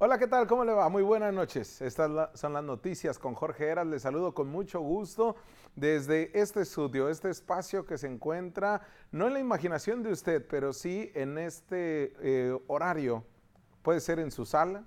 Hola, ¿qué tal? ¿Cómo le va? Muy buenas noches. Estas son las noticias con Jorge Eras. Le saludo con mucho gusto desde este estudio, este espacio que se encuentra no en la imaginación de usted, pero sí en este eh, horario. Puede ser en su sala,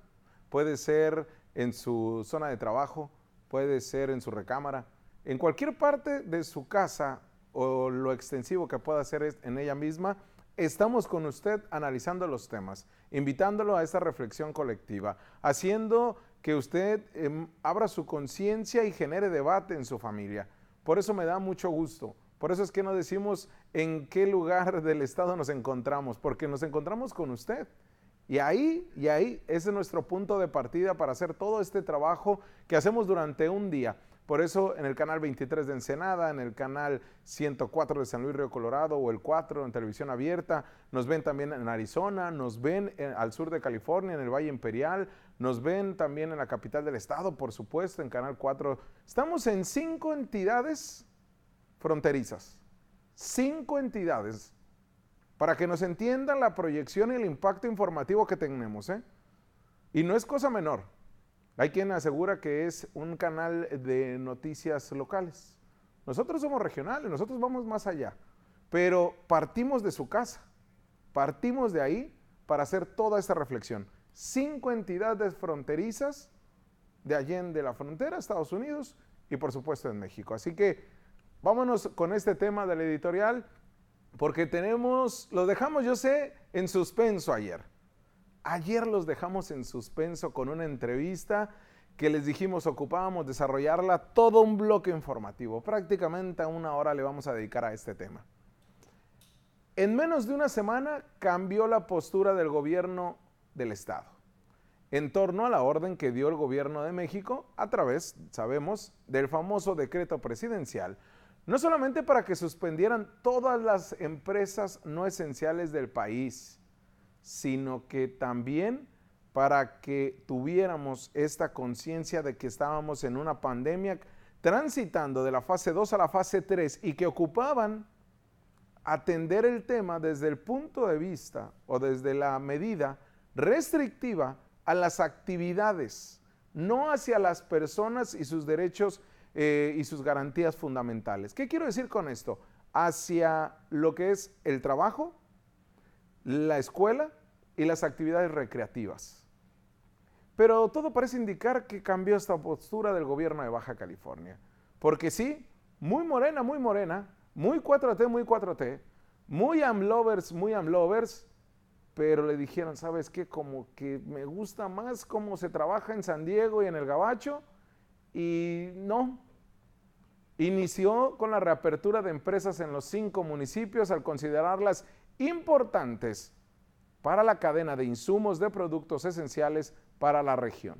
puede ser en su zona de trabajo, puede ser en su recámara, en cualquier parte de su casa o lo extensivo que pueda ser en ella misma estamos con usted analizando los temas, invitándolo a esta reflexión colectiva, haciendo que usted em, abra su conciencia y genere debate en su familia. Por eso me da mucho gusto. Por eso es que no decimos en qué lugar del estado nos encontramos, porque nos encontramos con usted. Y ahí, y ahí, ese es nuestro punto de partida para hacer todo este trabajo que hacemos durante un día. Por eso en el canal 23 de Ensenada, en el canal 104 de San Luis Río Colorado o el 4 en televisión abierta, nos ven también en Arizona, nos ven al sur de California, en el Valle Imperial, nos ven también en la capital del estado, por supuesto, en Canal 4. Estamos en cinco entidades fronterizas, cinco entidades, para que nos entiendan la proyección y el impacto informativo que tenemos. ¿eh? Y no es cosa menor. Hay quien asegura que es un canal de noticias locales. Nosotros somos regionales, nosotros vamos más allá, pero partimos de su casa, partimos de ahí para hacer toda esta reflexión. Cinco entidades fronterizas de Allende la frontera, Estados Unidos y por supuesto en México. Así que vámonos con este tema del editorial porque tenemos, lo dejamos yo sé en suspenso ayer. Ayer los dejamos en suspenso con una entrevista que les dijimos ocupábamos desarrollarla todo un bloque informativo. Prácticamente a una hora le vamos a dedicar a este tema. En menos de una semana cambió la postura del gobierno del Estado en torno a la orden que dio el gobierno de México a través, sabemos, del famoso decreto presidencial, no solamente para que suspendieran todas las empresas no esenciales del país, sino que también para que tuviéramos esta conciencia de que estábamos en una pandemia transitando de la fase 2 a la fase 3 y que ocupaban atender el tema desde el punto de vista o desde la medida restrictiva a las actividades, no hacia las personas y sus derechos eh, y sus garantías fundamentales. ¿Qué quiero decir con esto? Hacia lo que es el trabajo, la escuela y las actividades recreativas. Pero todo parece indicar que cambió esta postura del gobierno de Baja California. Porque sí, muy morena, muy morena, muy 4T, muy 4T, muy amlovers, muy amlovers, pero le dijeron, ¿sabes qué? Como que me gusta más cómo se trabaja en San Diego y en el Gabacho, y no. Inició con la reapertura de empresas en los cinco municipios al considerarlas importantes para la cadena de insumos de productos esenciales para la región.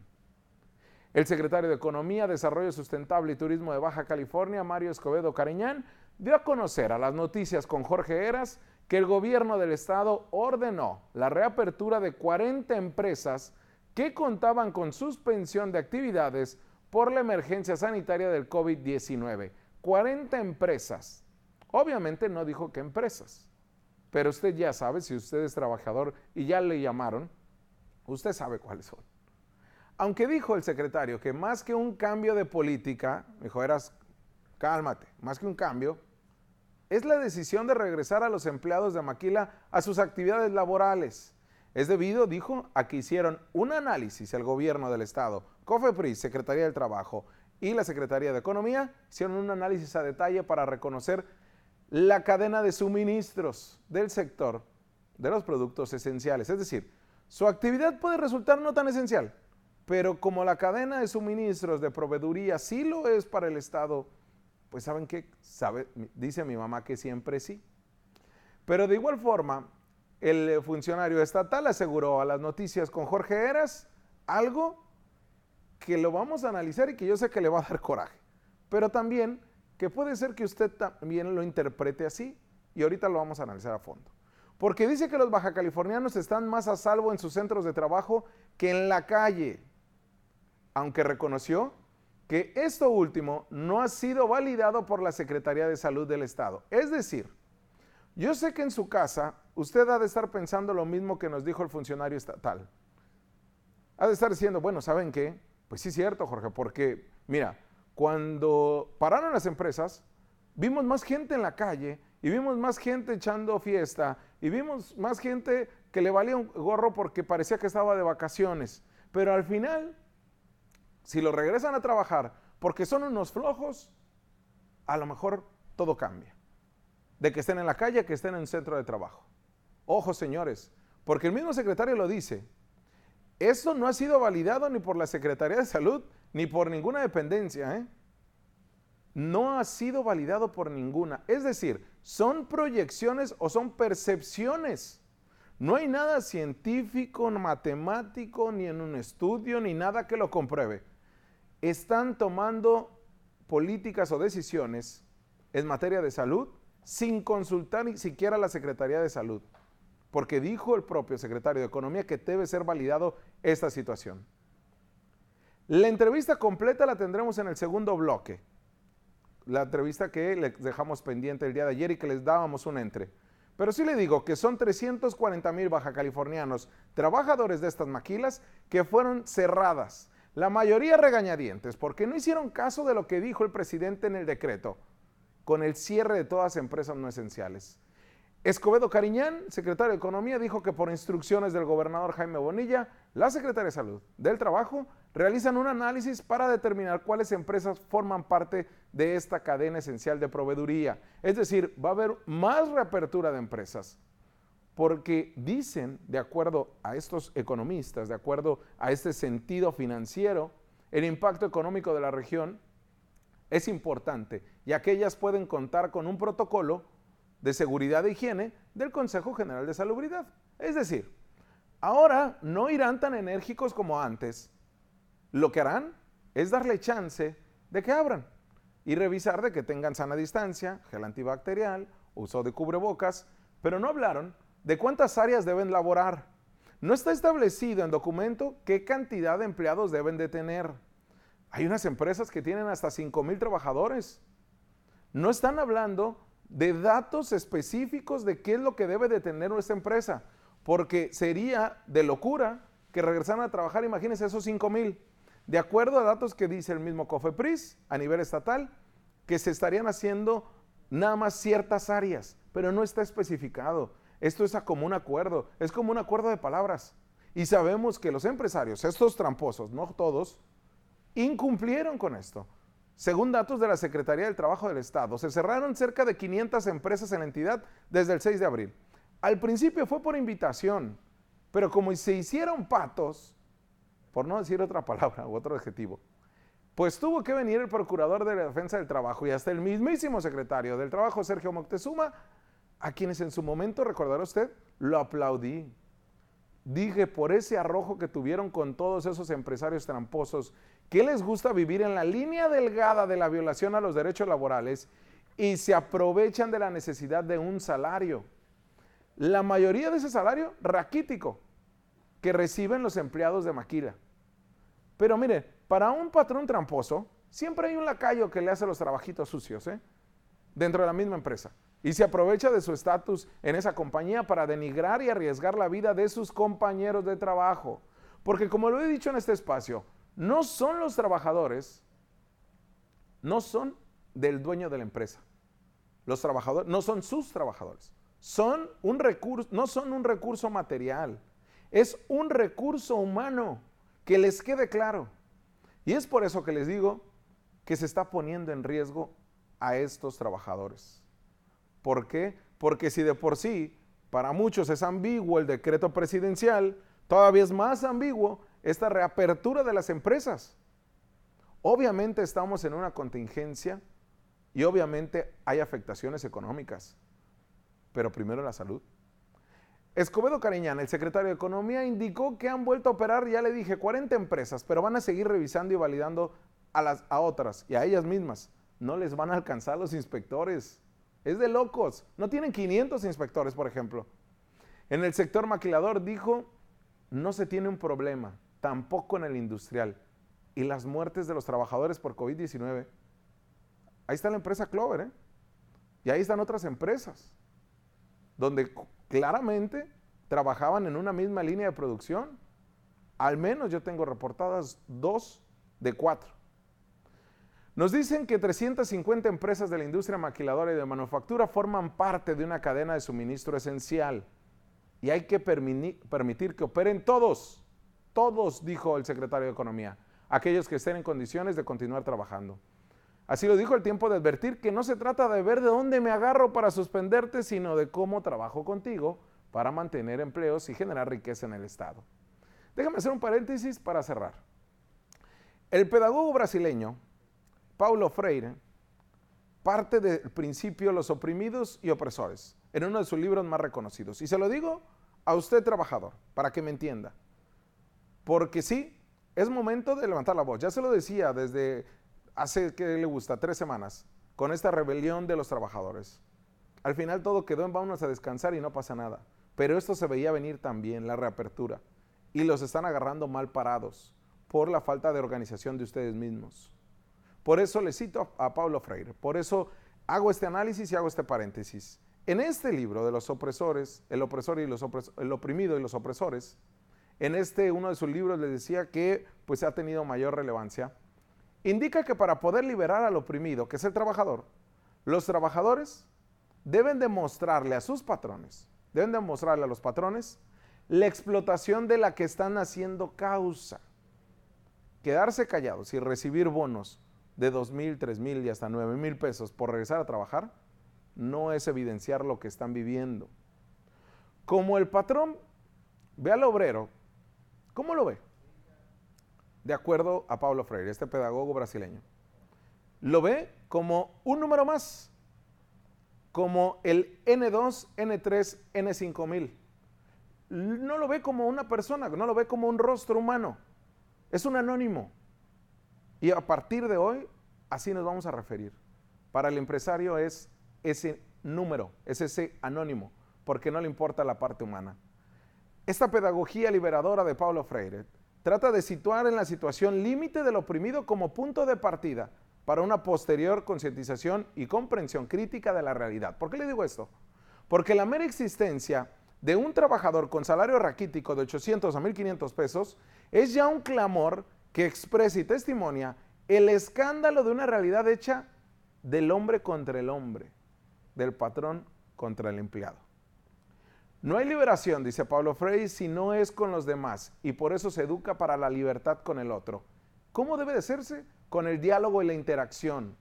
El secretario de Economía, Desarrollo Sustentable y Turismo de Baja California, Mario Escobedo Cariñán, dio a conocer a las noticias con Jorge Eras que el gobierno del estado ordenó la reapertura de 40 empresas que contaban con suspensión de actividades por la emergencia sanitaria del COVID-19. 40 empresas. Obviamente no dijo qué empresas. Pero usted ya sabe, si usted es trabajador y ya le llamaron, usted sabe cuáles son. Aunque dijo el secretario que más que un cambio de política, dijo, eras, cálmate, más que un cambio, es la decisión de regresar a los empleados de Maquila a sus actividades laborales. Es debido, dijo, a que hicieron un análisis el gobierno del Estado, COFEPRIS, Secretaría del Trabajo y la Secretaría de Economía, hicieron un análisis a detalle para reconocer la cadena de suministros del sector de los productos esenciales. Es decir, su actividad puede resultar no tan esencial, pero como la cadena de suministros de proveeduría sí lo es para el Estado, pues saben qué, sabe, dice mi mamá que siempre sí. Pero de igual forma, el funcionario estatal aseguró a las noticias con Jorge Eras algo que lo vamos a analizar y que yo sé que le va a dar coraje, pero también que puede ser que usted también lo interprete así y ahorita lo vamos a analizar a fondo. Porque dice que los baja californianos están más a salvo en sus centros de trabajo que en la calle, aunque reconoció que esto último no ha sido validado por la Secretaría de Salud del Estado. Es decir, yo sé que en su casa usted ha de estar pensando lo mismo que nos dijo el funcionario estatal. ha de estar diciendo, bueno, ¿saben qué? Pues sí cierto, Jorge, porque mira, cuando pararon las empresas, vimos más gente en la calle y vimos más gente echando fiesta y vimos más gente que le valía un gorro porque parecía que estaba de vacaciones. Pero al final, si lo regresan a trabajar porque son unos flojos, a lo mejor todo cambia. De que estén en la calle, que estén en un centro de trabajo. Ojo, señores, porque el mismo secretario lo dice. Esto no ha sido validado ni por la Secretaría de Salud ni por ninguna dependencia. ¿eh? No ha sido validado por ninguna. Es decir, son proyecciones o son percepciones. No hay nada científico, matemático, ni en un estudio, ni nada que lo compruebe. Están tomando políticas o decisiones en materia de salud sin consultar ni siquiera a la Secretaría de Salud, porque dijo el propio secretario de Economía que debe ser validado esta situación. La entrevista completa la tendremos en el segundo bloque, la entrevista que les dejamos pendiente el día de ayer y que les dábamos un entre. Pero sí le digo que son 340 mil baja californianos, trabajadores de estas maquilas, que fueron cerradas la mayoría regañadientes porque no hicieron caso de lo que dijo el presidente en el decreto con el cierre de todas empresas no esenciales. Escobedo Cariñán, secretario de Economía, dijo que por instrucciones del gobernador Jaime Bonilla, la Secretaría de Salud del Trabajo realizan un análisis para determinar cuáles empresas forman parte de esta cadena esencial de proveeduría. Es decir, va a haber más reapertura de empresas porque dicen, de acuerdo a estos economistas, de acuerdo a este sentido financiero, el impacto económico de la región es importante y aquellas pueden contar con un protocolo de seguridad e higiene del Consejo General de Salubridad. Es decir, ahora no irán tan enérgicos como antes. Lo que harán es darle chance de que abran y revisar de que tengan sana distancia, gel antibacterial, uso de cubrebocas, pero no hablaron de cuántas áreas deben laborar. No está establecido en documento qué cantidad de empleados deben de tener. Hay unas empresas que tienen hasta 5 mil trabajadores. No están hablando de datos específicos de qué es lo que debe de tener nuestra empresa, porque sería de locura que regresaran a trabajar, imagínense esos 5 mil. De acuerdo a datos que dice el mismo COFEPRIS a nivel estatal, que se estarían haciendo nada más ciertas áreas, pero no está especificado. Esto es a común acuerdo, es como un acuerdo de palabras. Y sabemos que los empresarios, estos tramposos, no todos, incumplieron con esto. Según datos de la Secretaría del Trabajo del Estado, se cerraron cerca de 500 empresas en la entidad desde el 6 de abril. Al principio fue por invitación, pero como se hicieron patos, por no decir otra palabra u otro adjetivo, pues tuvo que venir el procurador de la defensa del trabajo y hasta el mismísimo secretario del trabajo, Sergio Moctezuma, a quienes en su momento, recordará usted, lo aplaudí. Dije, por ese arrojo que tuvieron con todos esos empresarios tramposos, que les gusta vivir en la línea delgada de la violación a los derechos laborales y se aprovechan de la necesidad de un salario. La mayoría de ese salario raquítico que reciben los empleados de Maquila. Pero mire, para un patrón tramposo, siempre hay un lacayo que le hace los trabajitos sucios, ¿eh? Dentro de la misma empresa y se aprovecha de su estatus en esa compañía para denigrar y arriesgar la vida de sus compañeros de trabajo. Porque como lo he dicho en este espacio, no son los trabajadores, no son del dueño de la empresa. Los trabajadores no son sus trabajadores. Son un recurso, no son un recurso material. Es un recurso humano que les quede claro. Y es por eso que les digo que se está poniendo en riesgo a estos trabajadores. ¿Por qué? Porque si de por sí para muchos es ambiguo el decreto presidencial, todavía es más ambiguo esta reapertura de las empresas. Obviamente estamos en una contingencia y obviamente hay afectaciones económicas, pero primero la salud. Escobedo Cariñán, el secretario de Economía, indicó que han vuelto a operar, ya le dije, 40 empresas, pero van a seguir revisando y validando a, las, a otras y a ellas mismas. No les van a alcanzar los inspectores. Es de locos. No tienen 500 inspectores, por ejemplo. En el sector maquilador dijo, no se tiene un problema, tampoco en el industrial. Y las muertes de los trabajadores por COVID-19. Ahí está la empresa Clover, ¿eh? Y ahí están otras empresas, donde claramente trabajaban en una misma línea de producción. Al menos yo tengo reportadas dos de cuatro. Nos dicen que 350 empresas de la industria maquiladora y de manufactura forman parte de una cadena de suministro esencial y hay que permitir que operen todos, todos, dijo el secretario de Economía, aquellos que estén en condiciones de continuar trabajando. Así lo dijo el tiempo de advertir que no se trata de ver de dónde me agarro para suspenderte, sino de cómo trabajo contigo para mantener empleos y generar riqueza en el Estado. Déjame hacer un paréntesis para cerrar. El pedagogo brasileño Paulo Freire parte del principio los oprimidos y opresores en uno de sus libros más reconocidos. Y se lo digo a usted trabajador, para que me entienda. Porque sí, es momento de levantar la voz. Ya se lo decía desde hace, que le gusta? Tres semanas, con esta rebelión de los trabajadores. Al final todo quedó en vámonos a descansar y no pasa nada. Pero esto se veía venir también, la reapertura. Y los están agarrando mal parados por la falta de organización de ustedes mismos. Por eso le cito a Pablo Freire, por eso hago este análisis y hago este paréntesis. En este libro de los opresores, el opresor y los el oprimido y los opresores, en este uno de sus libros le decía que pues ha tenido mayor relevancia, indica que para poder liberar al oprimido, que es el trabajador, los trabajadores deben demostrarle a sus patrones, deben demostrarle a los patrones la explotación de la que están haciendo causa. Quedarse callados y recibir bonos de dos mil, tres mil y hasta nueve mil pesos por regresar a trabajar, no es evidenciar lo que están viviendo. Como el patrón ve al obrero, ¿cómo lo ve? De acuerdo a Pablo Freire, este pedagogo brasileño. Lo ve como un número más, como el N2, N3, N5000. No lo ve como una persona, no lo ve como un rostro humano. Es un anónimo. Y a partir de hoy, así nos vamos a referir. Para el empresario es ese número, es ese anónimo, porque no le importa la parte humana. Esta pedagogía liberadora de Paulo Freire trata de situar en la situación límite del oprimido como punto de partida para una posterior concientización y comprensión crítica de la realidad. ¿Por qué le digo esto? Porque la mera existencia de un trabajador con salario raquítico de 800 a 1500 pesos es ya un clamor que expresa y testimonia el escándalo de una realidad hecha del hombre contra el hombre, del patrón contra el empleado. No hay liberación, dice Pablo Freire, si no es con los demás, y por eso se educa para la libertad con el otro. ¿Cómo debe de hacerse? Con el diálogo y la interacción.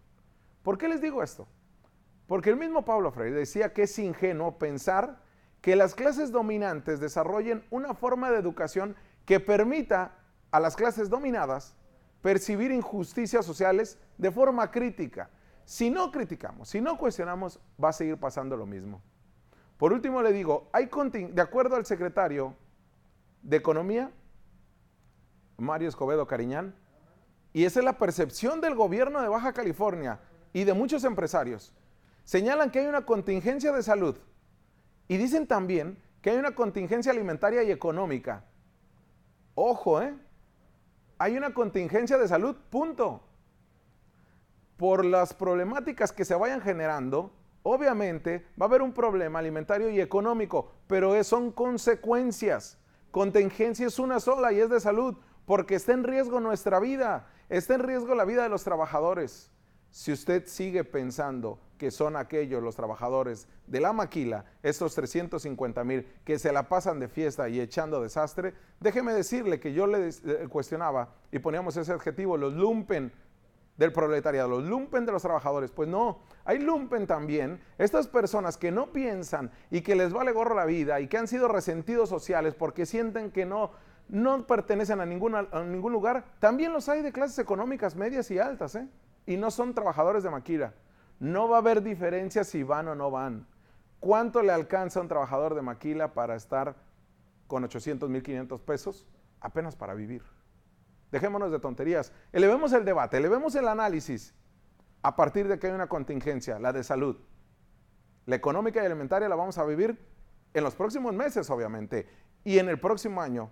¿Por qué les digo esto? Porque el mismo Pablo Freire decía que es ingenuo pensar que las clases dominantes desarrollen una forma de educación que permita a las clases dominadas percibir injusticias sociales de forma crítica. Si no criticamos, si no cuestionamos, va a seguir pasando lo mismo. Por último le digo, hay de acuerdo al secretario de Economía, Mario Escobedo Cariñán, y esa es la percepción del gobierno de Baja California y de muchos empresarios, señalan que hay una contingencia de salud y dicen también que hay una contingencia alimentaria y económica. Ojo, ¿eh? Hay una contingencia de salud, punto. Por las problemáticas que se vayan generando, obviamente va a haber un problema alimentario y económico, pero son consecuencias. Contingencia es una sola y es de salud, porque está en riesgo nuestra vida, está en riesgo la vida de los trabajadores. Si usted sigue pensando que son aquellos los trabajadores de la maquila, estos 350 mil que se la pasan de fiesta y echando desastre, déjeme decirle que yo le cuestionaba y poníamos ese adjetivo, los lumpen del proletariado, los lumpen de los trabajadores. Pues no, hay lumpen también, estas personas que no piensan y que les vale gorro la vida y que han sido resentidos sociales porque sienten que no, no pertenecen a, a ningún lugar, también los hay de clases económicas medias y altas, ¿eh? Y no son trabajadores de maquila. No va a haber diferencia si van o no van. ¿Cuánto le alcanza a un trabajador de maquila para estar con 800, 1500 pesos? Apenas para vivir. Dejémonos de tonterías. Elevemos el debate, elevemos el análisis a partir de que hay una contingencia, la de salud. La económica y alimentaria la vamos a vivir en los próximos meses, obviamente, y en el próximo año,